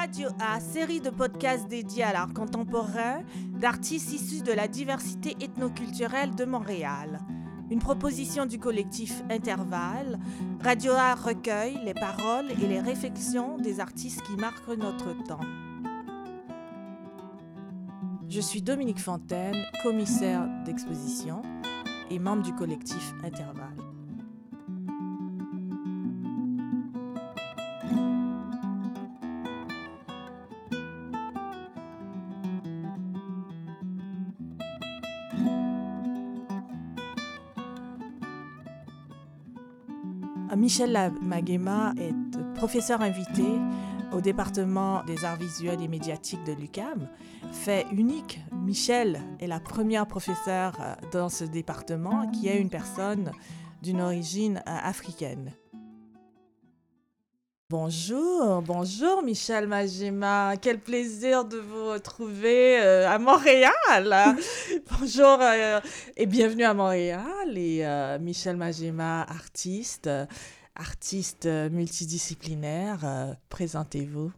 Radio A, série de podcasts dédiés à l'art contemporain d'artistes issus de la diversité ethnoculturelle de Montréal. Une proposition du collectif Intervalle, Radio A recueille les paroles et les réflexions des artistes qui marquent notre temps. Je suis Dominique Fontaine, commissaire d'exposition et membre du collectif Intervalle. Michel Maguema est professeur invité au département des arts visuels et médiatiques de l'UCAM. Fait unique, Michel est la première professeure euh, dans ce département qui est une personne d'une origine euh, africaine. Bonjour, bonjour Michel Magema. Quel plaisir de vous retrouver euh, à Montréal. bonjour et bienvenue à Montréal. Et Michel Magema, artiste, artiste multidisciplinaire, présentez-vous.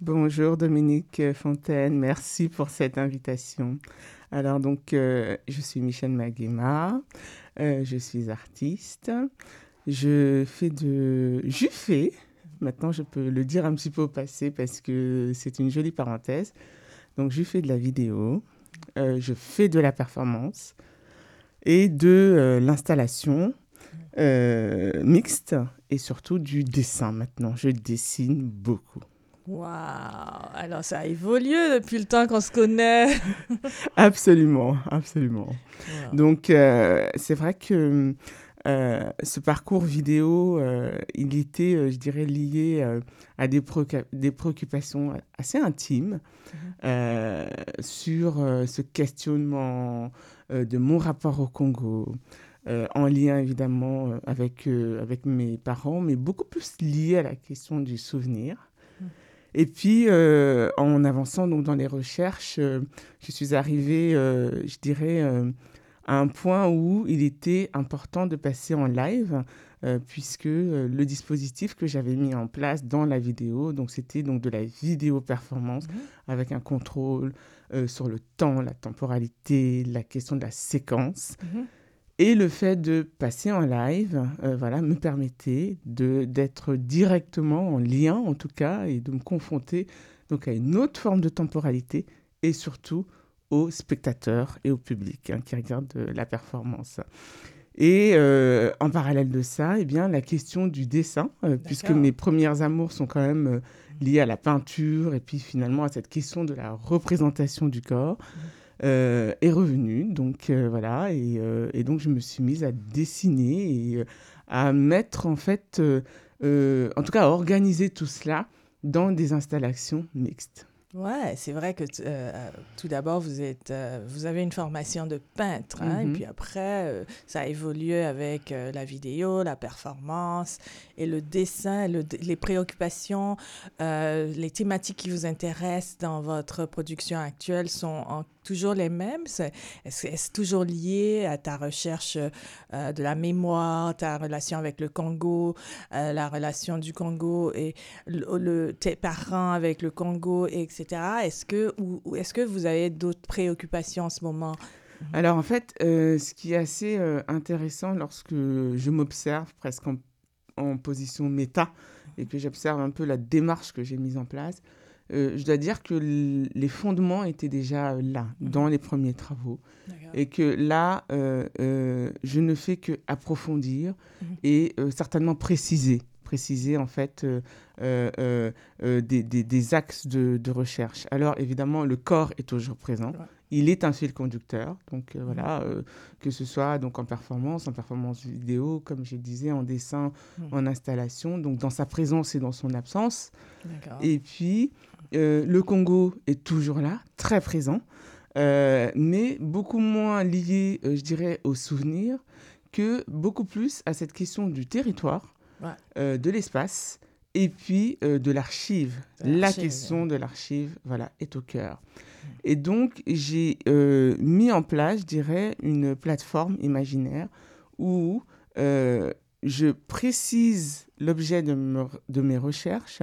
Bonjour Dominique Fontaine, merci pour cette invitation. Alors donc, euh, je suis Michel Maguema, euh, je suis artiste, je fais de... Je fais, maintenant je peux le dire un petit peu au passé parce que c'est une jolie parenthèse, donc je fais de la vidéo, euh, je fais de la performance et de l'installation mixte et surtout du dessin maintenant. Je dessine beaucoup. Waouh Alors ça a évolué depuis le temps qu'on se connaît. absolument, absolument. Donc euh, c'est vrai que euh, ce parcours vidéo, euh, il était, je dirais, lié à des, des, préoccupations assez intimes mhm. sur ce questionnement de mon rapport au Congo. En lien évidemment avec, avec mes parents, mais beaucoup plus lié à la question du souvenir. Et puis, euh, en avançant donc, dans les recherches, euh, je suis arrivée, euh, je dirais, à un point où il était important de passer en live, puisque le dispositif que j'avais mis en place dans la vidéo, donc c'était donc de la vidéo performance, mmh. avec un contrôle sur le temps, la temporalité, la question de la séquence. Mmh. Et le fait de passer en live, euh, voilà, me permettait d'être directement en lien, en tout cas, et de me confronter donc à une autre forme de temporalité et surtout aux spectateurs et au public hein, qui regardent euh, la performance. Et euh, en parallèle de ça, eh bien, la question du dessin, puisque mes premières amours sont quand même liées à la peinture et puis finalement à cette question de la représentation du corps. Mmh. Euh, est revenu. Donc euh, voilà, euh, et, donc je me suis mise à dessiner et à mettre en fait, en tout cas à organiser tout cela dans des installations mixtes. Ouais, c'est vrai que tout d'abord, vous, êtes, vous avez une formation de peintre, hein, et mm-hmm. puis après, ça a évolué avec la vidéo, la performance et le dessin, les préoccupations, les thématiques qui vous intéressent dans votre production actuelle sont en toujours les mêmes? Est-ce toujours lié à ta recherche euh, de la mémoire, ta relation avec le Congo, euh, la relation du Congo et le, tes parents avec le Congo, etc. Est-ce que, ou, est-ce que vous avez d'autres préoccupations en ce moment? Alors en fait, euh, ce qui est assez intéressant lorsque je m'observe presque en, en, position méta et que j'observe un peu la démarche que j'ai mise en place, je dois dire que les fondements étaient déjà là, mhm. dans les premiers travaux. Et que là, euh, euh, je ne fais que approfondir mhm. et certainement préciser. Préciser en fait des, des, des, axes de, de, recherche. Alors évidemment, le corps est toujours présent. Il est un fil conducteur, donc mhm. voilà, que ce soit donc en performance, en performance vidéo, comme je disais, en dessin, en installation, donc dans sa présence et dans son absence. Et puis, euh, le Congo est toujours là, très présent, euh, mais beaucoup moins lié, euh, je dirais, aux souvenirs que beaucoup plus à cette question du territoire, de l'espace et puis de l'archive. La question de l'archive, voilà, est au cœur. Et donc, j'ai mis en place, je dirais, une plateforme imaginaire où je précise l'objet de, de, mes recherches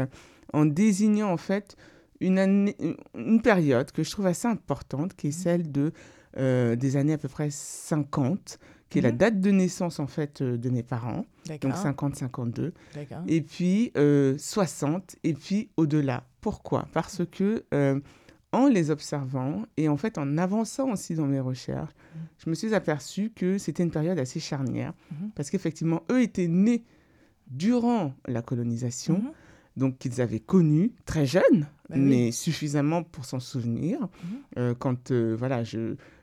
en désignant en fait une, année, une période que je trouve assez importante, qui est mmh. celle de, euh, des années à peu près 50, qui est la mmh. date de naissance en fait euh, de mes parents, donc 50-52, et puis 60, et puis au-delà. Pourquoi? Parce que en les observant et en fait en avançant aussi dans mes recherches, mmh. je me suis aperçu que c'était une période assez charnière mmh. parce qu'effectivement, eux étaient nés durant la colonisation, mmh. donc qu'ils avaient connu très jeunes, bah mais suffisamment pour s'en souvenir. Euh, quand euh, voilà,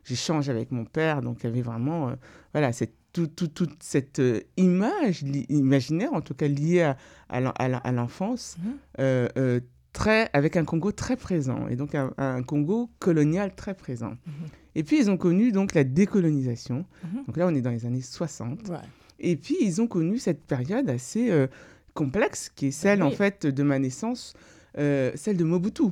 j'échange avec mon père, donc il y avait vraiment euh, voilà, cette toute cette image imaginaire, en tout cas liée à, à l'enfance, très, avec un Congo très présent, et donc un, Congo colonial très présent. Mhm. Et puis, ils ont connu donc la décolonisation. Mhm. Donc là, on est dans les années 60. Et puis, ils ont connu cette période assez euh, complexe, qui est celle, en fait, de ma naissance, euh, celle de Mobutu.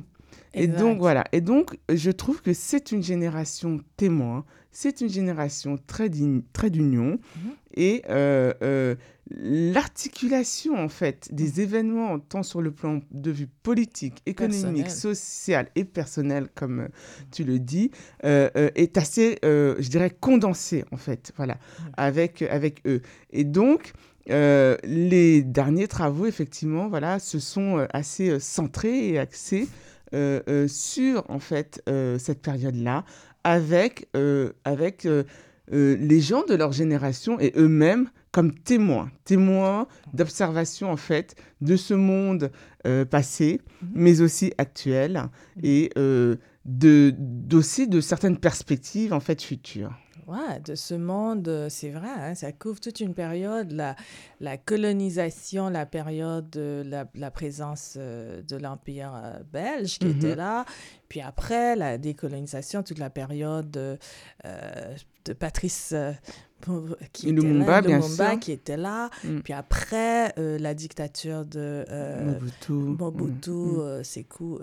Et donc, voilà. Et donc, je trouve que c'est une génération témoin, c'est une génération très d'union. Mhm. Et euh, l'articulation en fait des mm. événements tant sur le plan de vue politique, économique, social et personnel comme euh, tu le dis euh, euh, est assez je dirais condensée en fait voilà mm. avec avec eux et donc les derniers travaux effectivement voilà se sont assez centrés et axés sur en fait cette période là avec avec les gens de leur génération et eux-mêmes comme témoins, témoins d'observation en fait de ce monde euh, passé, mhm. mais aussi actuel, mhm. et euh, de, aussi de certaines perspectives en fait futures. Ouais, de ce monde, c'est vrai, hein, ça couvre toute une période, la, la colonisation, la période de la, présence euh, de l'Empire belge qui était mhm. là, puis après la décolonisation, toute la période de, de Patrice qui était là, bien sûr. qui était là. Mm. Puis après, euh, la dictature de euh, Mobutu, Mobutu mm. euh, Seko,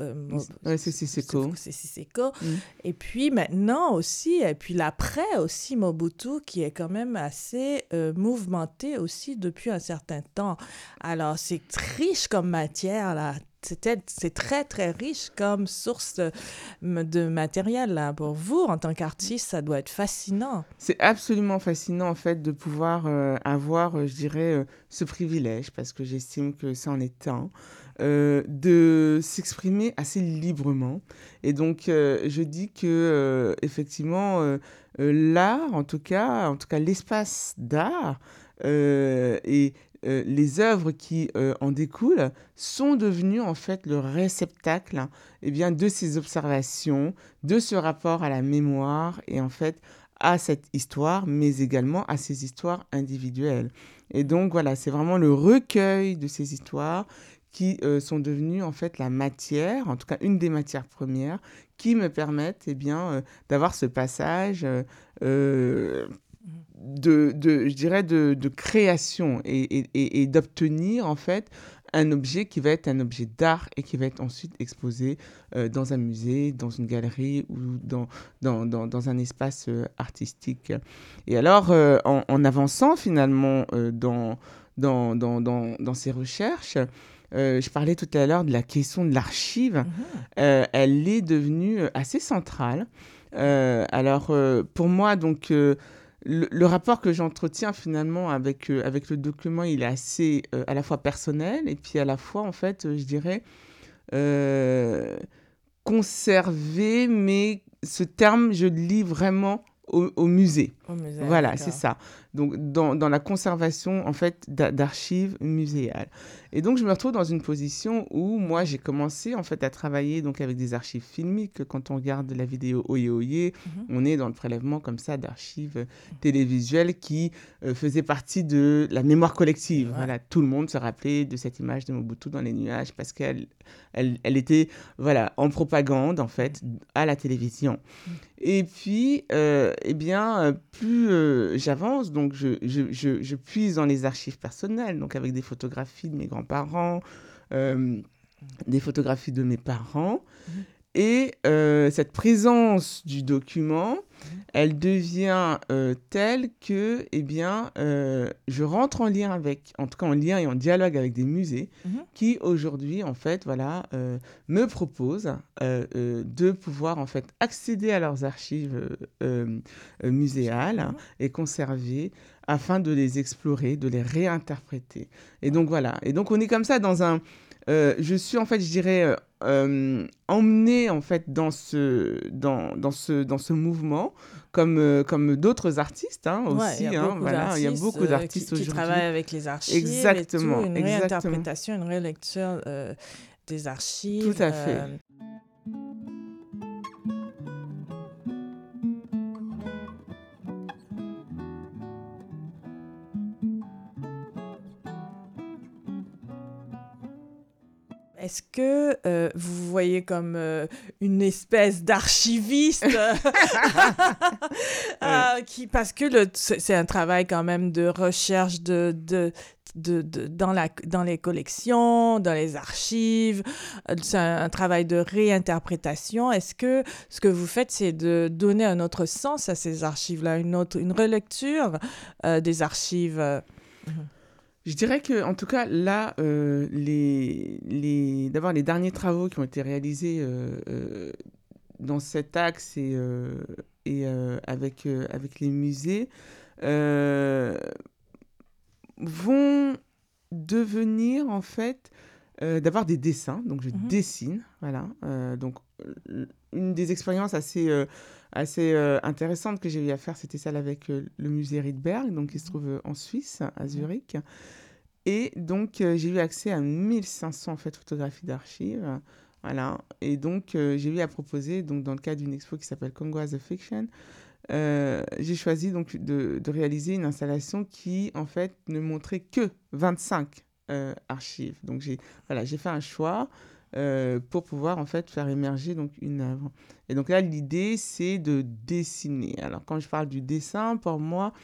Seko. Mm. Et puis maintenant aussi, et puis l'après aussi, Mobutu, qui est quand même assez mouvementé aussi depuis un certain temps. Alors, c'est riche comme matière, là c'est très, très riche comme source de, matériel. Là. Pour vous, en tant qu'artiste, ça doit être fascinant. C'est absolument fascinant, en fait, de pouvoir euh, avoir, euh, je dirais, euh, ce privilège, parce que j'estime que ça en est un, de s'exprimer assez librement. Et donc, je dis que, effectivement, l'art, en tout cas, en tout cas l'espace d'art, et euh, les œuvres qui euh, en découlent sont devenues en fait le réceptacle eh bien, de ces observations, de ce rapport à la mémoire et en fait à cette histoire, mais également à ces histoires individuelles. Et donc voilà, c'est vraiment le recueil de ces histoires qui euh, sont devenues en fait la matière, en tout cas une des matières premières, qui me permettent eh bien d'avoir ce passage de, de, je dirais, de, de création et, et, et d'obtenir en fait un objet qui va être un objet d'art et qui va être ensuite exposé euh, dans un musée, dans une galerie ou dans, dans, dans, dans un espace euh, artistique. Et alors, euh, en, en, avançant finalement dans, dans, dans, dans, ces recherches, je parlais tout à l'heure de la question de l'archive. Mm-hmm. elle est devenue assez centrale. alors, pour moi, donc, le, rapport que j'entretiens finalement avec, euh, avec le document, il est assez euh, à la fois personnel et puis à la fois, en fait, euh, je dirais, conservé, mais ce terme, je le lis vraiment au, musée. Voilà, c'est ça. Donc, dans, dans, la conservation, en fait, d'archives muséales. Et donc, je me retrouve dans une position où moi, j'ai commencé, en fait, à travailler donc avec des archives filmiques. Quand on regarde la vidéo Oye Oye, mhm. on est dans le prélèvement comme ça d'archives télévisuelles qui euh, faisaient partie de la mémoire collective. Voilà, tout le monde se rappelait de cette image de Mobutu dans les nuages parce qu'elle elle, elle, était, voilà, en propagande, en fait, à la télévision. Mhm. Et puis, euh, eh bien, euh, plus euh, j'avance, donc je, je, puise dans les archives personnelles, donc avec des photographies de mes grands-parents, des photographies de mes parents. Et cette présence du document elle devient euh, telle que, eh bien, euh, je rentre en lien avec, en tout cas en lien et en dialogue avec des musées mhm. qui aujourd'hui, en fait, voilà, euh, me proposent de pouvoir en fait accéder à leurs archives muséales et conserver afin de les explorer, de les réinterpréter. Et donc voilà. Et donc on est comme ça dans un je suis en fait, je dirais, euh, emmené en fait dans ce, dans, dans ce, dans ce mouvement, comme, euh, comme d'autres artistes hein, aussi. il y, hein, voilà, il y a beaucoup euh, d'artistes aujourd'hui. Qui travaillent avec les archives. Exactement. Et tout, une réinterprétation, une relecture des archives. Tout à fait. Est-ce que euh, vous voyez comme euh, une espèce d'archiviste? Euh, qui, parce que c'est un travail quand même de recherche de, de, de, dans, la, dans les collections, dans les archives, c'est un, travail de réinterprétation. Est-ce que ce que vous faites, c'est de donner un autre sens à ces archives-là, une, autre, une relecture des archives je dirais que, en tout cas, là, euh, les, les, d'abord, les derniers travaux qui ont été réalisés euh, euh, dans cet axe et, et avec, avec les musées vont devenir, en fait, d'abord des dessins. Donc, je mhm. dessine, voilà. donc, une des expériences assez assez intéressante que j'ai eu à faire, c'était celle avec le musée Rydberg, donc qui se trouve en Suisse, à Zurich. Et donc, j'ai eu accès à 1500 en fait, photographies d'archives. Voilà. Et donc, j'ai eu à proposer, donc, dans le cadre d'une expo qui s'appelle Congo as a Fiction, j'ai choisi donc de, de, réaliser une installation qui, en fait, ne montrait que 25 archives. Donc, j'ai voilà, fait un choix. Euh, pour pouvoir en fait faire émerger donc une œuvre. Et donc là, l'idée, c'est de dessiner. Alors quand je parle du dessin, pour moi,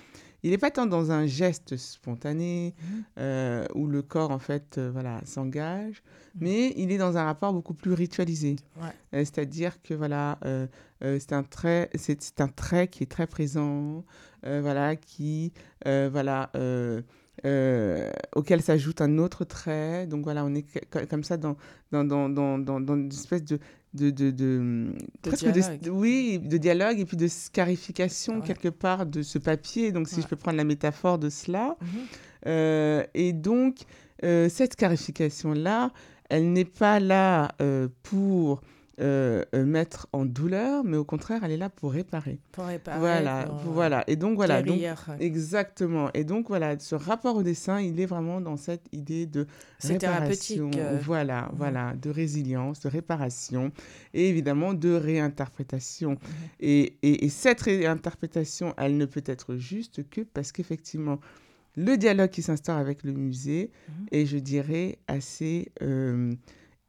il n'est pas tant dans un geste spontané mmh. euh, où le corps en fait euh, voilà s'engage, mmh. mais il est dans un rapport beaucoup plus ritualisé. C'est-à-dire que voilà, c'est un trait, c'est un trait qui est très présent, voilà, qui voilà euh, auquel s'ajoute un autre trait. Donc voilà, on est comme ça dans, dans, dans, dans, dans une espèce de... De, de, de, dialogue. oui, de dialogue et puis de scarification quelque part de ce papier. Donc, si je peux prendre la métaphore de cela. Mhm. Euh, et donc, euh, cette scarification-là, elle n'est pas là pour euh, euh, mettre en douleur, mais au contraire, elle est là pour réparer. Pour réparer. Voilà, voilà. Et donc voilà. Donc, exactement. Et donc voilà, ce rapport au dessin, il est vraiment dans cette idée de réparation. Euh. Voilà, voilà, de résilience, de réparation et évidemment de réinterprétation. Et, et, cette réinterprétation, elle ne peut être juste que parce qu'effectivement, le dialogue qui s'instaure avec le musée mhm. est, je dirais, assez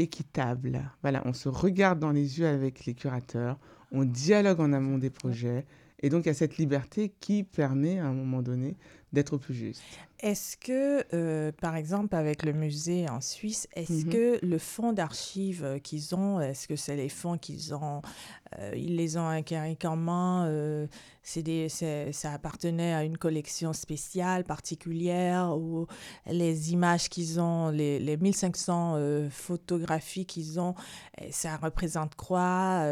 équitable. Voilà, on se regarde dans les yeux avec les curateurs, on dialogue en amont des projets, et donc il y a cette liberté qui permet à un moment donné d'être plus juste. Est-ce que, euh, par exemple, avec le musée en Suisse, est-ce mhm. que le fonds d'archives qu'ils ont, est-ce que c'est les fonds qu'ils ont, euh, ils les ont acquis comment euh, c'est ça appartenait à une collection spéciale, particulière, ou les images qu'ils ont, les, les 1500 photographies qu'ils ont, ça représente quoi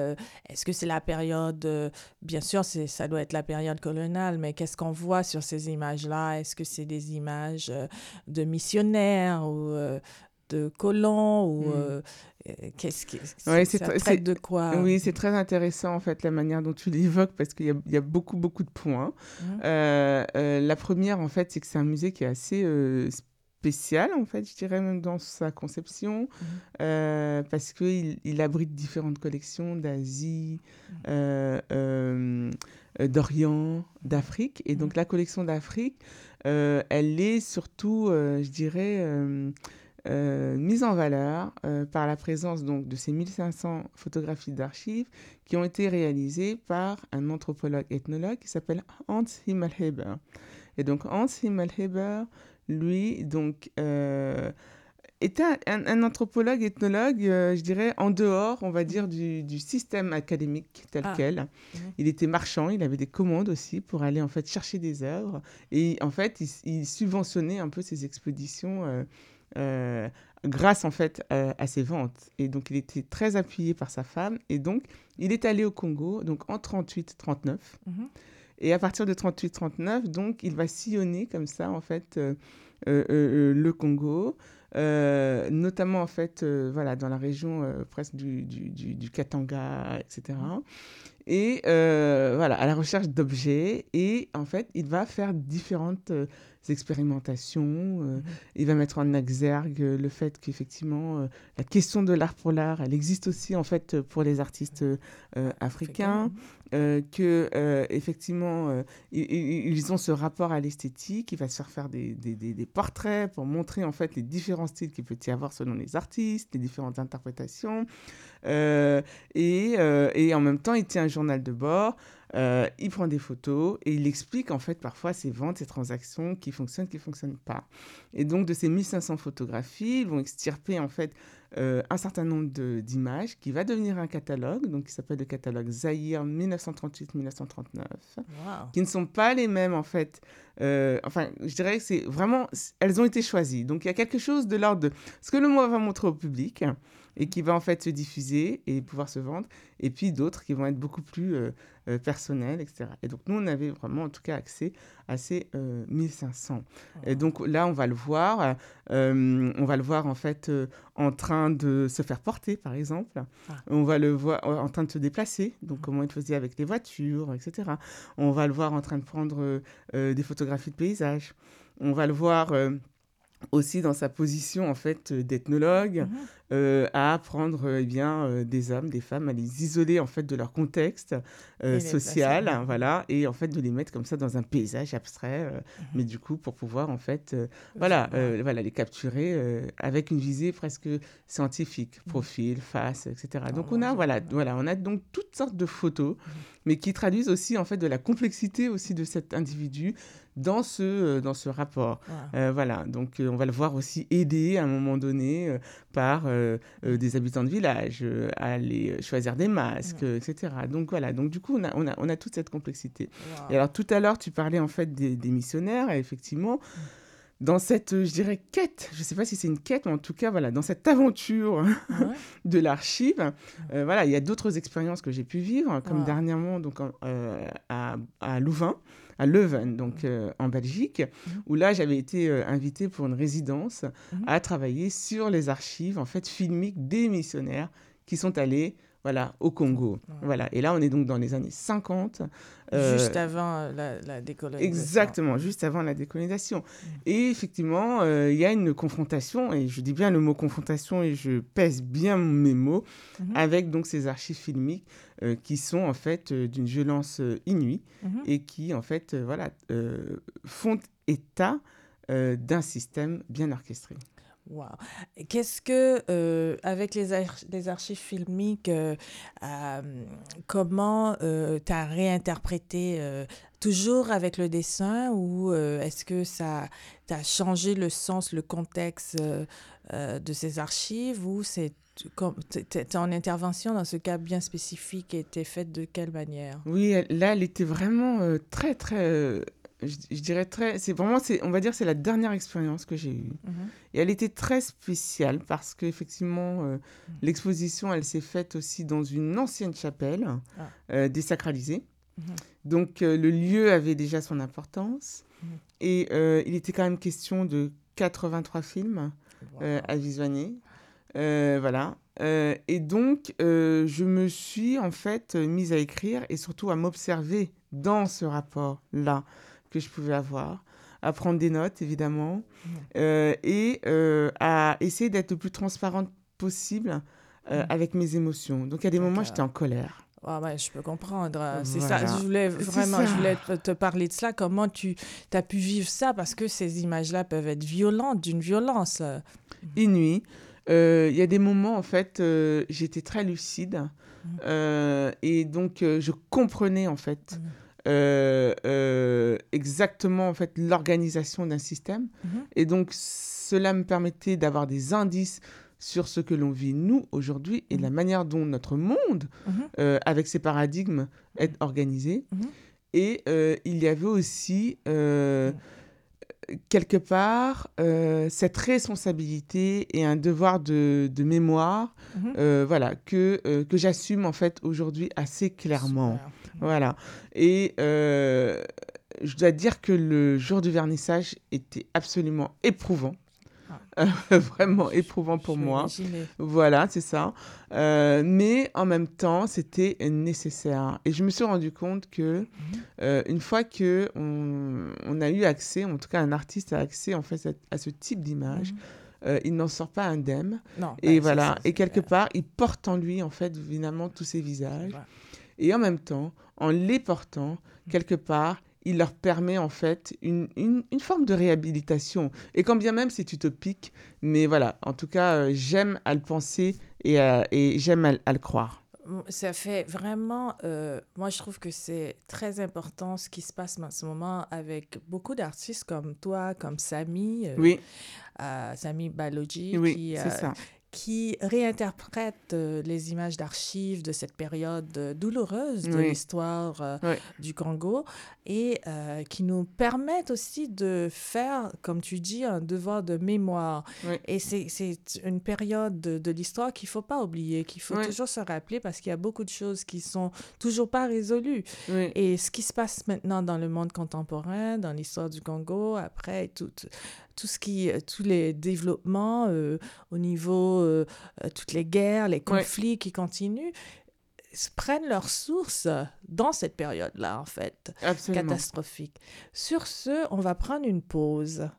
Est-ce que c'est la période, bien sûr, ça doit être la période coloniale, mais qu'est-ce qu'on voit sur ces images-là? Est-ce que c'est des images euh, de missionnaires ou euh, de colons ou hmm. euh, qu'est-ce qui ouais, ça traite de quoi? Oui, c'est très intéressant en fait la manière dont tu l'évoques parce qu'il y, y, a beaucoup beaucoup de points. Mmh. la première en fait, c'est que c'est un musée qui est assez spécial en fait, je dirais même dans sa conception mmh. parce qu'il il abrite différentes collections d'Asie, mmh. d'Orient, d'Afrique et donc la collection d'Afrique euh, elle est surtout, euh, je dirais, euh, mise en valeur par la présence donc, de ces 1500 photographies d'archives qui ont été réalisées par un anthropologue ethnologue qui s'appelle Hans Himmelheber. Et donc Hans Himmelheber, lui, donc, était un, anthropologue, ethnologue, euh, je dirais, en dehors, on va dire, du, du système académique tel ah. quel. Mhm. Il était marchand, il avait des commandes aussi pour aller en fait chercher des œuvres. Et en fait, il, subventionnait un peu ses expéditions euh, euh, grâce en fait à ses ventes. Et donc, il était très appuyé par sa femme. Et donc, il est allé au Congo, donc en 38-39. Mhm. Et à partir de 38-39, donc, il va sillonner comme ça, en fait, le Congo. Euh, notamment en fait euh, voilà, dans la région euh, presque du, du, du, Katanga, etc. Et voilà, à la recherche d'objets. Et en fait, il va faire différentes expérimentations. Mhm. Il va mettre en exergue le fait qu'effectivement, la question de l'art pour l'art, elle existe aussi en fait pour les artistes africains. Euh, que euh, effectivement euh, ils, ont ce rapport à l'esthétique, il va se faire faire des, des, des, portraits pour montrer en fait les différents styles qu'il peut y avoir selon les artistes, les différentes interprétations, et, et, en même temps il tient un journal de bord. Il prend des photos et il explique en fait parfois ses ventes, ses transactions qui fonctionnent, qui ne fonctionnent pas. Et donc de ces 1500 photographies, ils vont extirper en fait euh, un certain nombre d'images qui va devenir un catalogue, donc qui s'appelle le catalogue Zahir 1938-1939, qui ne sont pas les mêmes en fait. Euh, enfin, je dirais que c'est vraiment, elles ont été choisies. Donc il y a quelque chose de l'ordre de ce que le mot va montrer au public et qui va en fait se diffuser et pouvoir se vendre, et puis d'autres qui vont être beaucoup plus euh, euh, personnels, etc. Et donc nous, on avait vraiment en tout cas accès à ces 1500. Euh, et donc là, on va le voir, on va le voir en fait en train de se faire porter, par exemple. Ah. On va le voir en train de se déplacer, donc mmh. comment il faisait avec les voitures, etc. On va le voir en train de prendre des photographies de paysages. On va le voir aussi dans sa position en fait d'ethnologue, mhm. euh, à apprendre euh, eh bien euh, des hommes, des femmes, à les isoler en fait de leur contexte social, voilà, et en fait de les mettre comme ça dans un paysage abstrait, mhm. mais du coup pour pouvoir en fait, voilà, voilà, les capturer avec une visée presque scientifique, mhm. profil, face, etc. donc oh, on a voilà, voilà, on a donc toutes sortes de photos, mais qui traduisent aussi en fait de la complexité aussi de cet individu dans ce, euh, dans ce rapport. Euh, voilà, donc euh, on va le voir aussi aidé à un moment donné par des habitants de village à aller choisir des masques, etc. Donc voilà, donc du coup on a, on a, on a toute cette complexité. Et alors tout à l'heure tu parlais en fait des, des missionnaires, et effectivement. Mm. dans cette, je dirais, quête, je ne sais pas si c'est une quête, mais en tout cas, voilà, dans cette aventure de l'archive, voilà, il y a d'autres expériences que j'ai pu vivre, comme dernièrement, donc, à, à, Louvain, à Leuven, donc euh, en Belgique, mhm. où là j'avais été euh, invitée pour une résidence mhm. à travailler sur les archives en fait filmiques des missionnaires qui sont allés voilà, au Congo. Voilà. Et là, on est donc dans les années 50. Euh, juste avant la, décolonisation. Exactement, juste avant la décolonisation. Mm. Et effectivement, euh, il y a une confrontation, et je dis bien le mot confrontation, et je pèse bien mes mots, mm-hmm. avec donc ces archives filmiques euh, qui sont en fait d'une violence inouïe, mm-hmm. et qui en fait, voilà, font état d'un système bien orchestré. Wow. Qu'est-ce que, euh, avec les, les, archives filmiques, euh, euh, comment tu as réinterprété toujours avec le dessin ou est-ce que ça a changé le sens, le contexte de ces archives ou c'est ton intervention dans ce cas bien spécifique était faite de quelle manière? Oui, là, elle était vraiment très, très je, dirais très. C'est vraiment, on va dire, c'est la dernière expérience que j'ai eue. Mhm. Et elle était très spéciale parce qu'effectivement, euh, mhm. l'exposition, elle s'est faite aussi dans une ancienne chapelle ah. euh, désacralisée. Mhm. Donc, euh, le lieu avait déjà son importance. Et il était quand même question de 83 films à visionner. voilà. et donc, je me suis en fait mise à écrire et surtout à m'observer dans ce rapport-là que je pouvais avoir, à prendre des notes, évidemment, euh, et euh, à essayer d'être le plus transparente possible euh, avec mes émotions. Donc, il y a des moments, j'étais en colère. Ah ouais, je peux comprendre. C'est ça, je voulais vraiment je voulais te parler de cela. Comment tu as pu vivre ça? Parce que ces images-là peuvent être violentes, d'une violence. Inouïe. Il y a des moments, en fait, j'étais très lucide. Mmh. et donc, je comprenais, en fait, mmh. Euh, euh, exactement en fait l'organisation d'un système. Mhm. Et donc cela me permettait d'avoir des indices sur ce que l'on vit nous aujourd'hui et la mhm. manière dont notre monde, mhm. avec ses paradigmes, est organisé. Et il y avait aussi quelque part cette responsabilité et un devoir de, mémoire voilà que, que j'assume en fait aujourd'hui assez clairement. Voilà. Et je dois dire que le jour du vernissage était absolument éprouvant. Vraiment éprouvant pour moi. Voilà, c'est ça. Euh, mais en même temps, c'était nécessaire. Et je me suis rendu compte que mhm. euh, une fois que on, a eu accès, en tout cas un artiste a accès en fait à, ce type d'image, mhm. euh, il n'en sort pas indemne. Non, et voilà. et quelque part, il porte en lui en fait évidemment tous ces visages. Et en même temps, en les portant, mhm. quelque part, il leur permet en fait une, une, une, forme de réhabilitation. Et quand bien même c'est utopique, mais voilà, en tout cas, euh, j'aime à le penser et, et j'aime à, le croire. Ça fait vraiment, euh, moi je trouve que c'est très important ce qui se passe en ce moment avec beaucoup d'artistes comme toi, comme Sami, euh, oui. Sami Balogi, oui, qui, ça qui réinterprète euh, les images d'archives de cette période euh, douloureuse de l'histoire euh, du Congo et qui nous permettent aussi de faire, comme tu dis, un devoir de mémoire. Et c'est une période de, l'histoire qu'il ne faut pas oublier, qu'il faut toujours se rappeler parce qu'il y a beaucoup de choses qui sont toujours pas résolues. Et ce qui se passe maintenant dans le monde contemporain, dans l'histoire du Congo, après, tout, tout ce qui, tous les développements au niveau, euh, toutes les guerres, les conflits qui continuent, prennent leur source dans cette période-là, en fait, catastrophique. Sur ce, on va prendre une pause.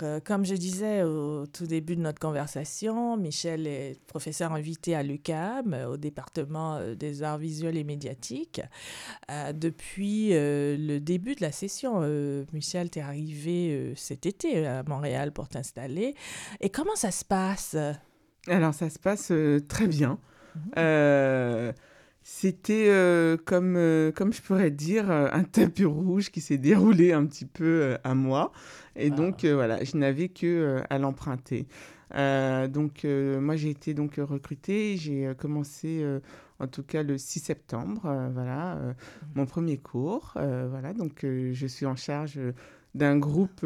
Alors, euh, comme je disais au tout début de notre conversation, Michel est professeur invité à l'UCAM, au département euh, des arts visuels et médiatiques. Euh, depuis le début de la session, Michel, tu es arrivé cet été à Montréal pour t'installer. Et comment ça se passe? Alors, ça se passe très bien. Mhm. C'était comme, comme je pourrais dire un tapis rouge qui s'est déroulé un petit peu à moi. Et donc, euh, voilà, je n'avais que euh, à l'emprunter. Euh, donc, moi, j'ai été donc recrutée. J'ai commencé, en tout cas, le 6 septembre, voilà, mmh. mon premier cours. voilà, donc, je suis en charge d'un groupe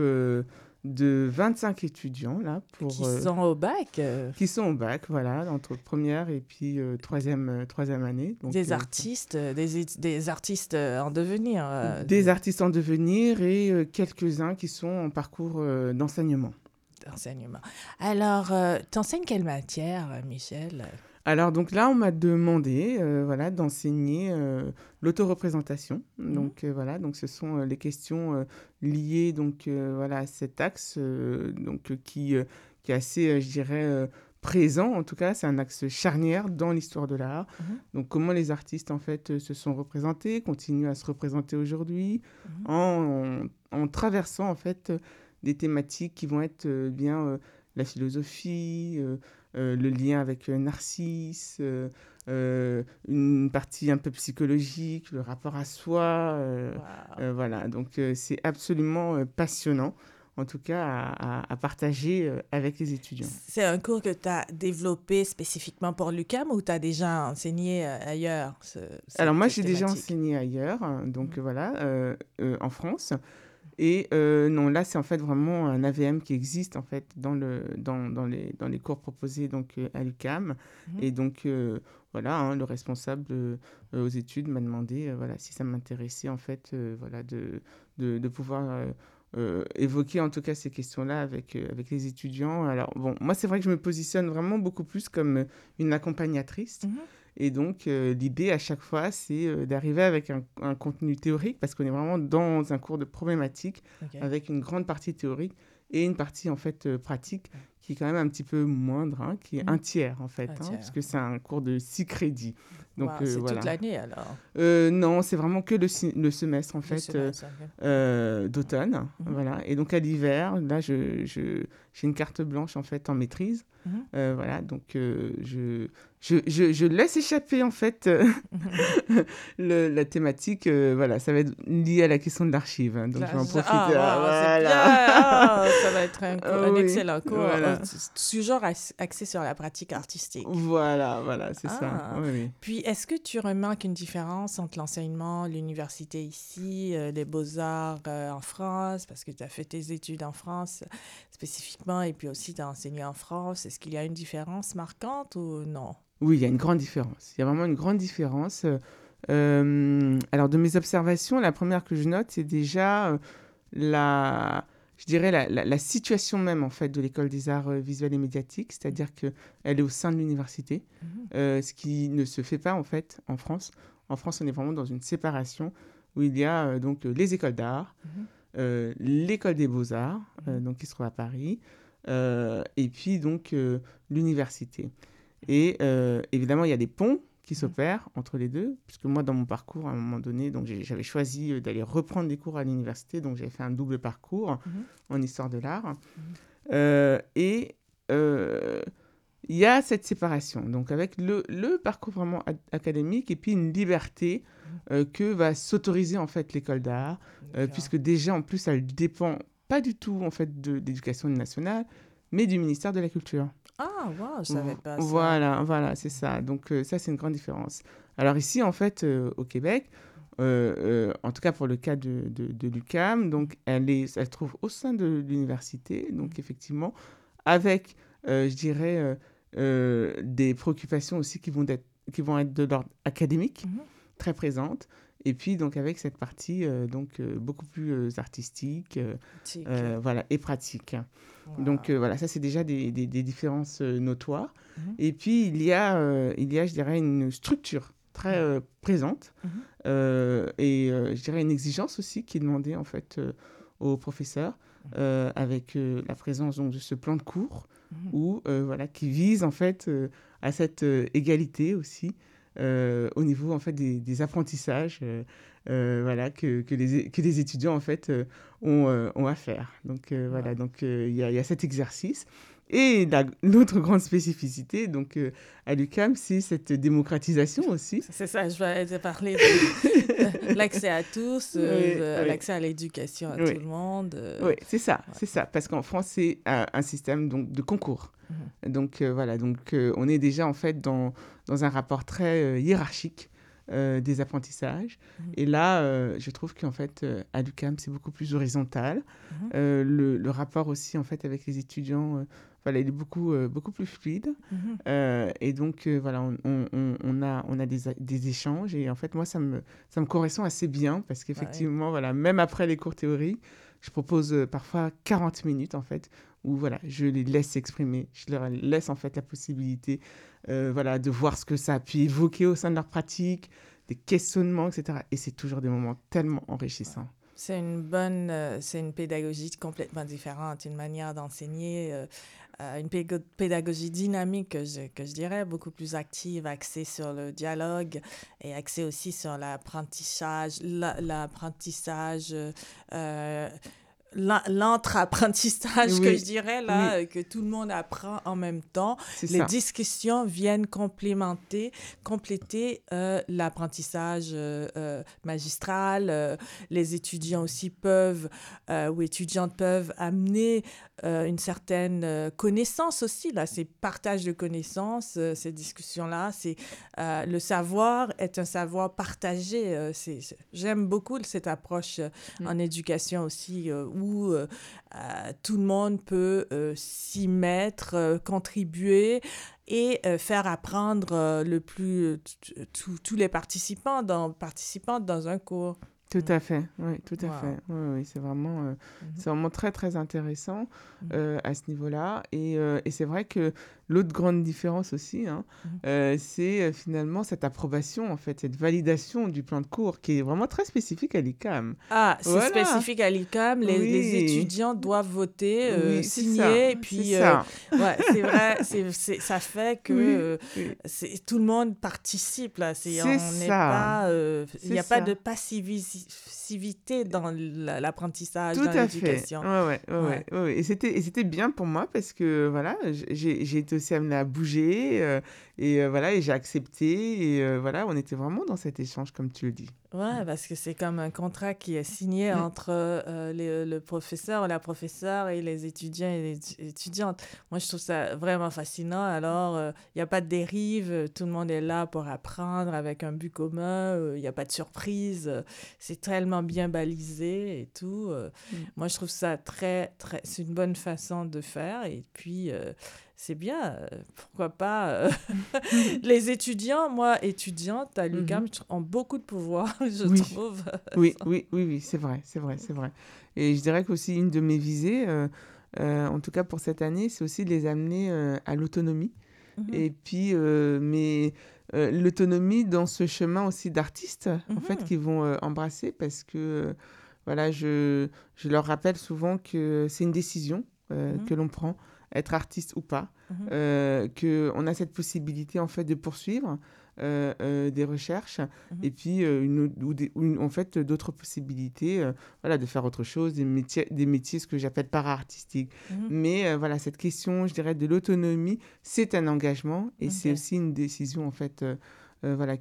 de 25 étudiants là pour qui sont au bac qui sont au bac voilà entre première et puis troisième troisième année. Des artistes des, des, artistes en devenir des artistes en devenir et quelques uns qui sont en parcours d'enseignement. D'enseignement. Alors t'enseignes quelle matière Michel? Alors donc là, on m'a demandé euh, voilà, d'enseigner euh, l'autoreprésentation. Mmh. Donc euh, voilà, donc ce sont les questions liées donc voilà à cet axe donc qui qui est assez, je dirais présent en tout cas, c'est un axe charnière dans l'histoire de l'art. Mmh. Donc comment les artistes en fait se sont représentés, continuent à se représenter aujourd'hui mmh. en, en, traversant en fait des thématiques qui vont être bien la philosophie, euh, le lien avec euh, Narcisse, euh, une partie un peu psychologique, le rapport à soi. voilà, donc c'est absolument passionnant en tout cas à, partager avec les étudiants. C'est un cours que tu as développé spécifiquement pour l'UCAM ou tu as déjà enseigné ailleurs Alors moi j'ai déjà enseigné ailleurs, hein, donc mmh. voilà, en France. Et euh, non, là, c'est en fait vraiment un AVM qui existe en fait dans, le, dans, dans, les, dans les cours proposés donc, euh, à l'UCAM. Mhm. Et donc, euh, voilà, hein, le responsable aux études m'a demandé voilà, si ça m'intéressait en fait voilà, de, de, de pouvoir évoquer en tout cas ces questions-là avec, avec les étudiants. Alors, bon, moi, c'est vrai que je me positionne vraiment beaucoup plus comme une accompagnatrice. Mhm. Et donc, euh, l'idée à chaque fois, c'est euh, d'arriver avec un, contenu théorique, parce qu'on est vraiment dans un cours de problématique, avec une grande partie théorique et une partie en fait euh, pratique qui est quand même un petit peu moindre, hein, qui est un tiers en fait, hein, parce que c'est un cours de six crédits. Donc c'est toute l'année alors Non, c'est vraiment que le, le, semestre en fait d'automne, mhm. voilà. Et donc à l'hiver, là, je, je j'ai une carte blanche en fait en maîtrise. Euh, voilà, donc euh, je, je, je, je, laisse échapper en fait euh, le, la thématique. voilà, ça va être lié à la question de l'archive. Hein, donc je vais en profiter. Ah, voilà. Ah, ça va être un, excellent cours. Voilà. Toujours axé sur la pratique artistique. Voilà, voilà, c'est ça. Ah. Puis est-ce que tu remarques une différence entre l'enseignement, l'université ici, les beaux-arts en France, parce que tu as fait tes études en France spécifiquement, et puis aussi tu as enseigné en France? Est-ce qu'il y a une différence marquante ou non? Oui, il y a une grande différence. Il y a vraiment une grande différence. Euh, alors, de mes observations, la première que je note, c'est déjà euh, la, je dirais la, la, situation même en fait de l'école des arts euh, visuels et médiatiques, c'est-à-dire qu'elle est au sein de l'université, mhm. ce qui ne se fait pas en fait en France. En France, on est vraiment dans une séparation où il y a donc les écoles d'art, mhm. l'école des beaux-arts, mhm. donc qui se trouve à Paris, euh, et puis donc euh, l'université. Et euh, évidemment, il y a des ponts qui mmh. s'opèrent entre les deux, puisque moi, dans mon parcours, à un moment donné, donc j'avais choisi d'aller reprendre des cours à l'université, donc j'ai fait un double parcours mmh. en histoire de l'art. Mmh. et il y a cette séparation, donc avec le, le parcours vraiment académique et puis une liberté que va s'autoriser en fait l'école d'art, puisque déjà en plus elle dépend pas du tout en fait de l'éducation nationale, mais du ministère de la Culture. Ah, wow, je savais pas. Ça. Voilà, voilà, c'est ça. Donc euh, ça, c'est une grande différence. Alors ici, en fait, euh, au Québec, euh, en tout cas pour le cas de, de, l'UCAM, donc elle, est, elle se trouve au sein de l'université, donc effectivement, avec, je dirais, des préoccupations aussi qui vont être, qui vont être de l'ordre académique, mhm. très présentes. Et puis, donc, avec cette partie euh, donc, euh, beaucoup plus euh, artistique voilà, et pratique. Donc, voilà, ça, c'est déjà des, des, différences notoires. Mhm. Et puis, il y, a, il y a, je dirais, une structure très présente mhm. et, je dirais, une exigence aussi qui est demandée, en fait, aux professeurs mhm. avec la présence donc, de ce plan de cours ou voilà, qui vise, en fait, à cette égalité aussi. Euh, au niveau en fait des, des apprentissages euh, euh, voilà que, que, les, que les étudiants en fait ont, ont à faire. Donc voilà. Donc il y, y, a cet exercice et l'autre grande spécificité, donc à l'UCAM, c'est cette démocratisation aussi. C'est ça, je vais parler de l'accès à tous, l'accès à l'éducation à tout le monde. Oui, c'est ça, c'est ça, parce qu'en France, c'est un système donc, de concours. Mhm. Donc euh, voilà, donc euh, on est déjà en fait dans, dans un rapport très euh, des apprentissages. Mhm. Et là, je trouve qu'en fait, à l'UCAM, c'est beaucoup plus horizontal. Mhm. Le, le, rapport aussi en fait avec les étudiants, voilà, il est beaucoup, beaucoup plus fluide. et donc voilà, on, on, on, a, on a des, des, échanges. Et en fait, moi, ça me, ça me correspond assez bien parce qu'effectivement, voilà, même après les cours théorie, je propose parfois 40 minutes en fait où voilà, je les laisse s'exprimer, je leur laisse en fait la possibilité euh, voilà, de voir ce que ça a pu évoquer au sein de leur pratique, des questionnements, etc. Et c'est toujours des moments tellement enrichissants. C'est une bonne, euh, c'est une pédagogie complètement différente, une manière d'enseigner, euh, une pédagogie dynamique que je, que je, dirais, beaucoup plus active, axée sur le dialogue et axée aussi sur l'apprentissage, l'apprentissage l'entre-apprentissage que je dirais là, que tout le monde apprend en même temps. Les discussions viennent complémenter, compléter euh, l'apprentissage euh, euh, magistral. les étudiants aussi peuvent, ou étudiantes peuvent amener une certaine connaissance aussi. Là, c'est partage de connaissances, ces discussions-là. C'est le savoir est un savoir partagé. c'est J'aime beaucoup cette approche mm. en éducation aussi où euh, euh, tout le monde peut euh, s'y mettre, contribuer et faire apprendre le plus tous les participants dans, participantes dans un cours. Tout à fait, oui, tout à fait. Oui, oui c'est vraiment, mm-hmm. c'est vraiment très, très intéressant mm-hmm. à ce niveau-là. Et, et c'est vrai que l'autre grande différence aussi, hein, mmh. euh, c'est finalement cette approbation, en fait, cette validation du plan de cours qui est vraiment très spécifique à l'ICAM. Ah, c'est spécifique à l'ICAM. Les, étudiants doivent voter, signer, et puis ouais, c'est vrai, ça fait que tout le monde participe là. C'est il n'y a pas de passivité dans l'apprentissage, dans l'éducation. Ouais, ouais, ouais, ouais. Et c'était bien pour moi parce que voilà, j'ai été aussi amenée à bouger euh, et euh, voilà, et j'ai accepté et euh, voilà, on était vraiment dans cet échange comme tu le dis. Ouais, parce que c'est comme un contrat qui est signé mm. entre le professeur ou la professeure et les étudiants et les étudiantes. Moi, je trouve ça vraiment fascinant. Alors, il n'y a pas de dérive, tout le monde est là pour apprendre avec un but commun, il n'y a pas de surprise, c'est tellement bien balisé et tout. Mm. Moi, je trouve ça très, très, c'est une bonne façon de faire et puis c'est bien, euh, pourquoi pas. Euh, les étudiants, moi, étudiante à l'UQAM, mhm. ont beaucoup de pouvoir, je trouve. oui, oui, oui, oui, c'est vrai, c'est vrai, c'est vrai. Et je dirais qu'aussi une de mes visées, euh, en tout cas pour cette année, c'est aussi de les amener à l'autonomie. Mhm. Et puis, mais l'autonomie dans ce chemin aussi d'artistes, en fait, mhm. qu'ils vont embrasser parce que, voilà, je, je leur rappelle souvent que c'est une décision que l'on prend être artiste ou pas, mhm. euh, qu'on a cette possibilité en fait de poursuivre euh, euh, des recherches mhm. et puis une, ou en fait d'autres possibilités voilà de faire autre chose des métiers des métiers ce que j'appelle para-artistiques mhm. mais voilà cette question je dirais de l'autonomie c'est un engagement et c'est aussi une décision en fait voilà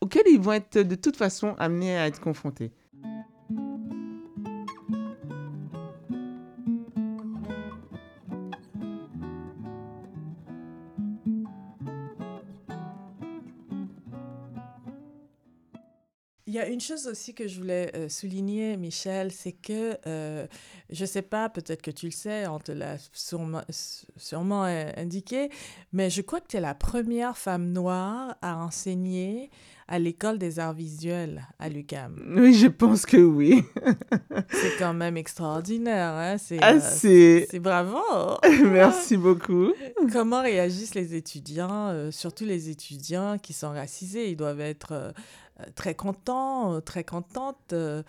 auquel ils vont être de toute façon amenés à être confrontés Il y a une chose aussi que je voulais euh, souligner, Michel, c'est que, euh, je ne sais pas, peut-être que tu le sais, on te l'a sûrement, sûrement, euh, indiqué, mais je crois que tu es la première femme noire à enseigner à l'école des arts visuels à l'UQAM. Oui, je pense que oui. c'est quand même extraordinaire, hein? C'est, ah, c'est... bravo! Merci beaucoup. Comment réagissent les étudiants, surtout les étudiants qui sont racisés? Ils doivent être très content, euh, très contente euh,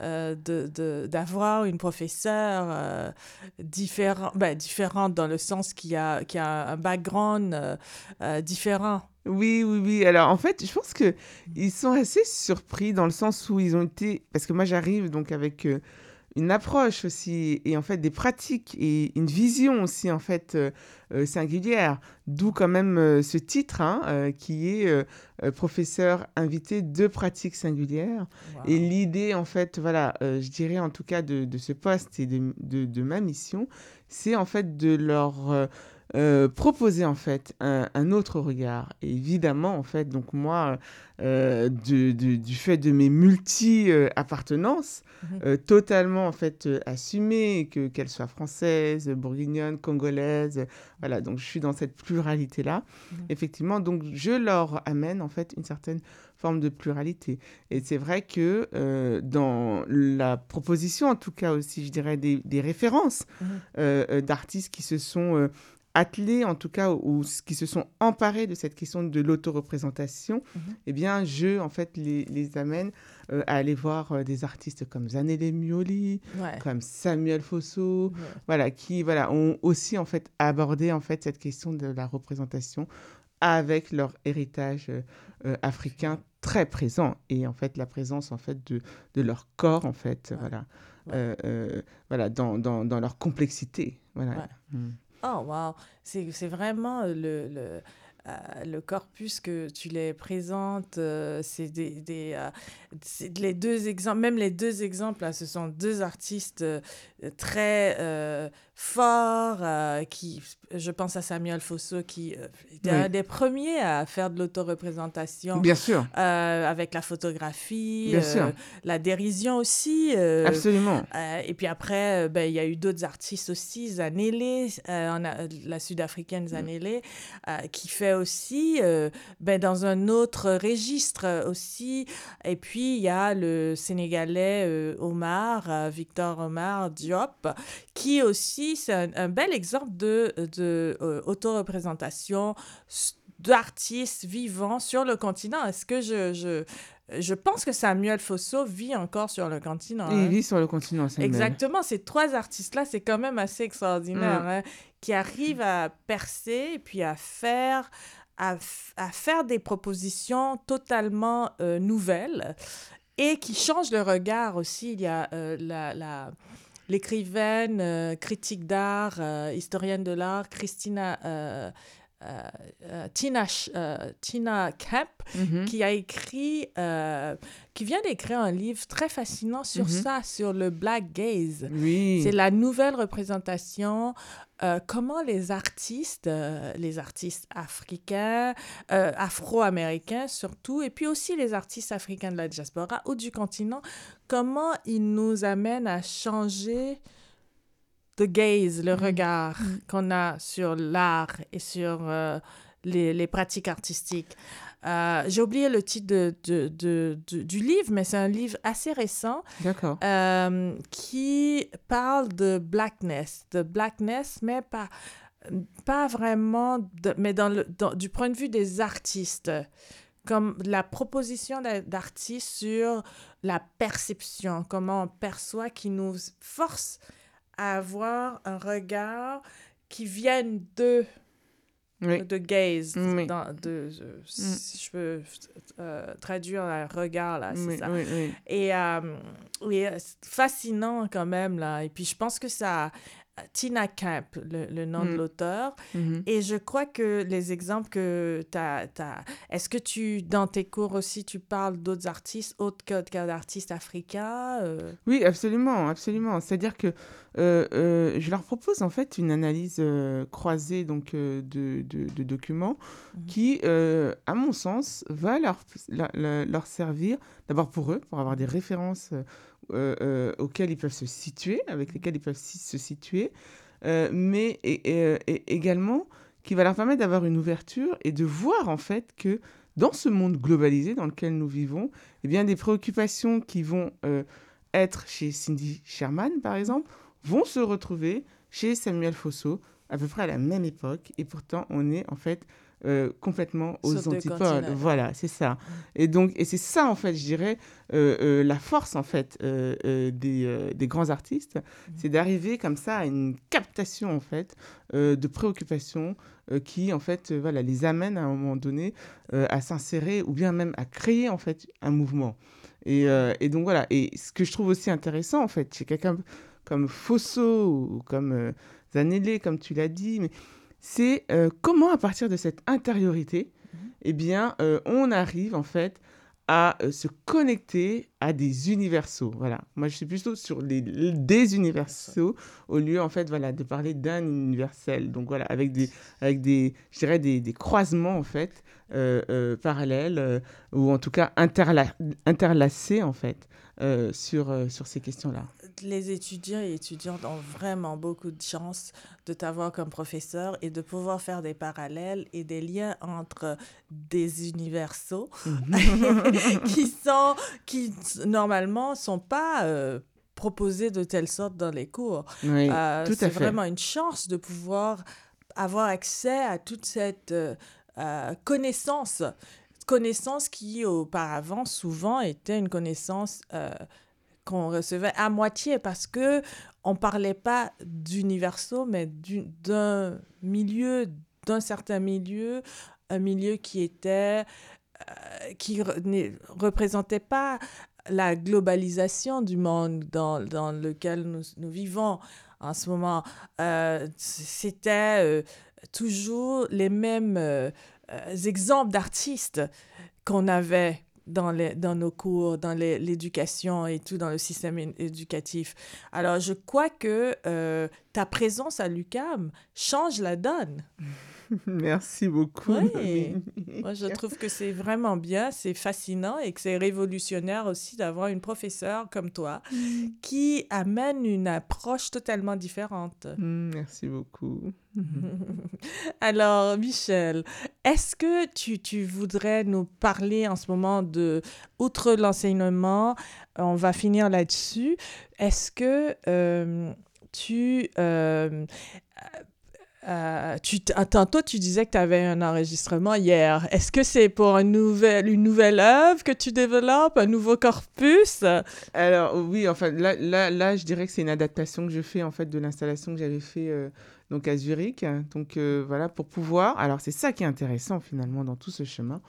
euh, de, d'avoir une professeure différent, ben, différente dans le sens qui a, qui a un background différent. Oui, oui, oui. Alors, en fait, je pense que ils sont assez surpris dans le sens où ils ont été... Parce que moi, j'arrive donc avec une approche aussi et en fait des pratiques et une vision aussi en fait euh, euh, singulière. D'où quand même euh, ce titre hein, qui est professeur invité de pratiques singulières. Et l'idée en fait, voilà, je dirais en tout cas de, ce poste et de, de ma mission, c'est en fait de leur euh, proposer en fait un, autre regard. Et évidemment, en fait, donc moi, euh, du fait de mes multi-appartenances, mhm. euh, totalement en fait assumées, que qu'elles soient françaises, bourguignonnes, congolaises, voilà, donc je suis dans cette pluralité-là. Mhm. Effectivement, donc je leur amène en fait une certaine forme de pluralité. Et c'est vrai que dans la proposition, en tout cas aussi, je dirais, des, références mhm. d'artistes qui se sont attelés, en tout cas, ou, qui se sont emparés de cette question de l'autoreprésentation, mhm. eh bien, je, en fait, les, les amène euh, à aller voir euh, des artistes comme Zanelle Mioli, comme Samuel Fosso, voilà, qui, voilà, ont aussi, en fait, abordé, en fait, cette question de la représentation avec leur héritage euh, africain très présent et en fait la présence en fait de, de leur corps en fait voilà. Voilà dans, dans, dans, leur complexité voilà. Mm. Oh, wow. C'est vraiment le, le, euh, le corpus que tu les présentes. Euh, c'est des, des euh, les deux exemples, même les deux exemples, là, ce sont deux artistes très forts, qui, je pense à Samuel Fosso, qui était un des premiers à faire de l'autoreprésentation. Bien sûr. avec la photographie, Bien sûr. la dérision aussi. Absolument. et puis après, ben, il y a eu d'autres artistes aussi, Zanele, la sud-africaine mm. Zanele, qui fait aussi euh, ben, dans un autre registre aussi. Et puis, il y a le Sénégalais euh, Omar, Victor Omar Diop, qui aussi, c'est un, bel exemple de, de autoreprésentation d'artistes vivants sur le continent. Est-ce que je, je pense que Samuel Fosso vit encore sur le continent. Il hein. vit sur le continent, Samuel. Exactement. Ces trois artistes-là, c'est quand même assez extraordinaire, mm. hein, qui arrivent à percer et puis à faire, à, à faire des propositions totalement euh, nouvelles et qui changent le regard aussi. Il y a euh, la, la l'écrivaine, euh, critique d'art, historienne de l'art, Christina euh, euh, Tina, euh, Tina Kemp, mm-hmm. qui a écrit, qui vient d'écrire un livre très fascinant sur mm-hmm. ça, sur le black gaze. Oui. C'est la nouvelle représentation, comment les artistes, les artistes africains, afro-américains surtout, et puis aussi les artistes africains de la diaspora ou du continent, comment ils nous amènent à changer the gaze, le mm. regard mm. qu'on a sur l'art et sur euh, les, les, pratiques artistiques. Euh, j'ai oublié le titre de, de, de, du livre, mais c'est un livre assez récent euh, qui parle de blackness, de blackness, mais pas, pas vraiment, mais dans le, du point de vue des artistes comme la proposition d'artistes sur la perception, comment on perçoit, qui nous force à avoir un regard qui vienne de de gaze, dans, de, mm. si je peux euh, traduire un regard, là, c'est ça. Et, euh, oui, fascinant quand même, là. Et puis, je pense que ça, Tina Camp, le, nom de mm. l'auteur. Mm-hmm. Et je crois que les exemples que tu as, Est-ce que tu, dans tes cours aussi, tu parles d'autres artistes, autres que, d'artistes africains euh? Oui, absolument, absolument. C'est-à-dire que euh, euh, je leur propose en fait une analyse croisée donc, de, de, documents mm-hmm. qui, à mon sens, va leur, leur, leur servir d'abord pour eux, pour avoir des références euh, euh, auxquels ils peuvent se situer, avec lesquels ils peuvent se situer, euh, mais et, également qui va leur permettre d'avoir une ouverture et de voir en fait que dans ce monde globalisé dans lequel nous vivons, eh bien, des préoccupations qui vont être chez Cindy Sherman, par exemple, vont se retrouver chez Samuel Fosso à peu près à la même époque. Et pourtant, on est en fait euh, complètement aux antipodes. Voilà, c'est ça. Et donc, et c'est ça, en fait, je dirais, euh, euh, la force, en fait, des, des, grands artistes, mm. c'est d'arriver comme ça à une captation, en fait, de préoccupations qui, en fait, voilà, les amène à un moment donné à s'insérer ou bien même à créer, en fait, un mouvement. Et, et, donc, voilà. Et ce que je trouve aussi intéressant, en fait, chez quelqu'un comme Fosso ou comme Zanelli, comme tu l'as dit, mais c'est euh, comment à partir de cette intériorité, mhm. eh bien, euh, on arrive en fait à euh, se connecter à des universaux. Voilà. Moi, je suis plutôt sur les, des universaux au lieu, en fait, voilà, de parler d'un universel. Donc, voilà, avec des, avec des je dirais, des, des croisements, en fait, parallèles, ou en tout cas interlacés, en fait, sur, sur ces questions-là les étudiants et étudiantes ont vraiment beaucoup de chance de t'avoir comme professeur et de pouvoir faire des parallèles et des liens entre des universaux mhm. qui sont, qui normalement sont pas euh, proposés de telle sorte dans les cours. Oui, euh, tout C'est vraiment une chance de pouvoir avoir accès à toute cette euh, connaissance connaissance qui auparavant souvent était une connaissance qu'on recevait à moitié parce que on parlait pas d'universaux, mais d'un milieu, d'un certain milieu, un milieu qui était, euh, qui ne représentait pas la globalisation du monde dans, dans lequel nous, vivons en ce moment. Euh, C'était euh, toujours les mêmes exemples d'artistes qu'on avait dans, les, dans nos cours, dans l'éducation et tout, dans le système éducatif. Alors, je crois que euh, ta présence à l'UCAM change la donne. Merci beaucoup. Moi, je trouve que c'est vraiment bien, c'est fascinant et que c'est révolutionnaire aussi d'avoir une professeure comme toi mm. qui amène une approche totalement différente. Mm, merci beaucoup. Alors, Michel, est-ce que tu, tu, voudrais nous parler en ce moment de, outre l'enseignement, on va finir là-dessus, est-ce que euh, tu... Euh, euh, tu, tantôt, tu disais que tu avais un enregistrement hier. Est-ce que c'est pour une nouvelle, œuvre que tu développes, un nouveau corpus? Alors oui, enfin là, là, là, je dirais que c'est une adaptation que je fais en fait de l'installation que j'avais fait euh, donc à Zurich. Donc euh, voilà, pour pouvoir. Alors c'est ça qui est intéressant finalement dans tout ce chemin,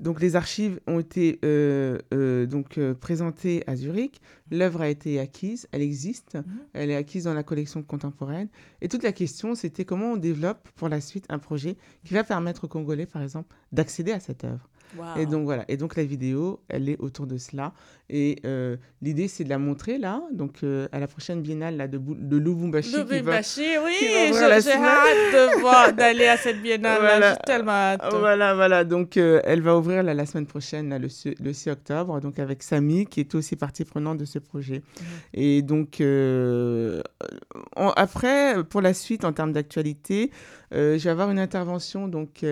donc les archives ont été euh, euh, donc euh, présentées à Zurich. L'œuvre a été acquise, elle existe, mhm. elle est acquise dans la collection contemporaine. Et toute la question, c'était comment on développe pour la suite un projet qui va permettre aux Congolais, par exemple, d'accéder à cette œuvre. Et donc voilà. Et donc la vidéo, elle est autour de cela. Et euh, l'idée, c'est de la montrer là, donc euh, à la prochaine biennale là, de, de Lubumbashi. Lubumbashi, oui, j'ai hâte d'aller à cette biennale. Voilà. J'ai tellement hâte. Voilà, voilà. Donc euh, elle va ouvrir la semaine prochaine, le, 6 octobre, donc avec Samy, qui est aussi partie prenante de ce projet. Mhm. Et donc après, pour la suite, en termes d'actualité, je vais avoir une intervention donc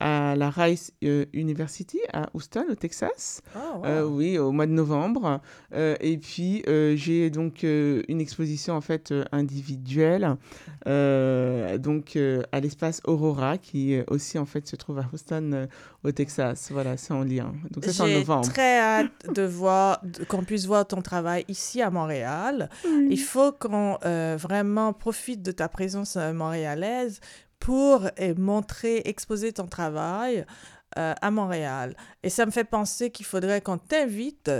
à la Rice euh, University à Houston, au Texas. Ah, euh, oui, au mois de novembre. Euh, et puis, j'ai donc une exposition en fait individuelle donc à l'espace Aurora qui aussi en fait se trouve à Houston, au Texas. Voilà, c'est en lien. Donc ça, c'est en novembre. J'ai très hâte de voir, qu'on puisse voir ton travail ici à Montréal. Il faut qu'on vraiment profite de ta présence montréalaise pour montrer, exposer ton travail euh, à Montréal. Et ça me fait penser qu'il faudrait qu'on t'invite,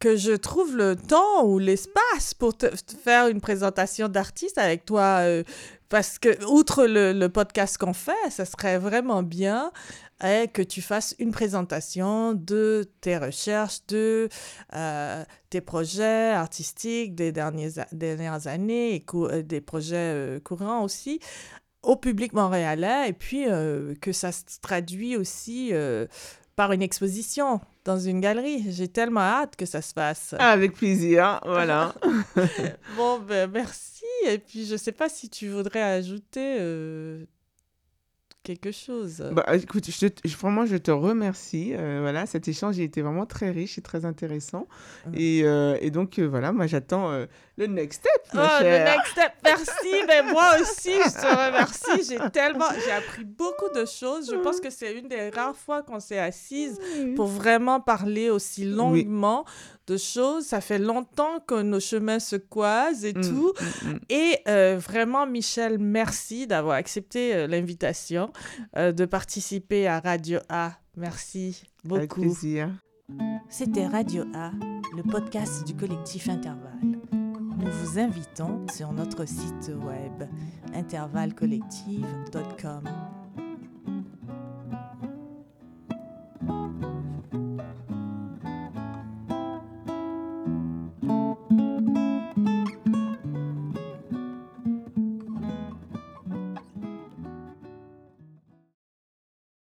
que je trouve le temps ou l'espace pour te, faire une présentation d'artiste avec toi. Euh, parce que, outre le, podcast qu'on fait, ça serait vraiment bien hein, que tu fasses une présentation de tes recherches, de euh, tes projets artistiques des dernières, dernières années et des projets courants aussi au public montréalais et puis euh, que ça se traduit aussi euh, par une exposition dans une galerie. J'ai tellement hâte que ça se fasse. Avec plaisir, voilà. bon, ben merci. Et puis, je ne sais pas si tu voudrais ajouter euh, quelque chose. Bah, écoute, je vraiment, je te remercie. Euh, voilà, cet échange a été vraiment très riche et très intéressant. Et, euh, et, donc, euh, voilà, moi, j'attends le next step. oh, le next step, merci. Mais moi aussi, je te remercie. J'ai tellement, j'ai appris beaucoup de choses. Je pense que c'est une des rares fois qu'on s'est assise pour vraiment parler aussi longuement de choses. Ça fait longtemps que nos chemins se croisent et mm, tout. Mm, mm. Et euh, vraiment, Michel, merci d'avoir accepté euh, l'invitation euh, de participer à Radio A. Merci beaucoup. Avec plaisir. C'était Radio A, le podcast du collectif Intervalle. Nous vous invitons sur notre site web intervallecollective.com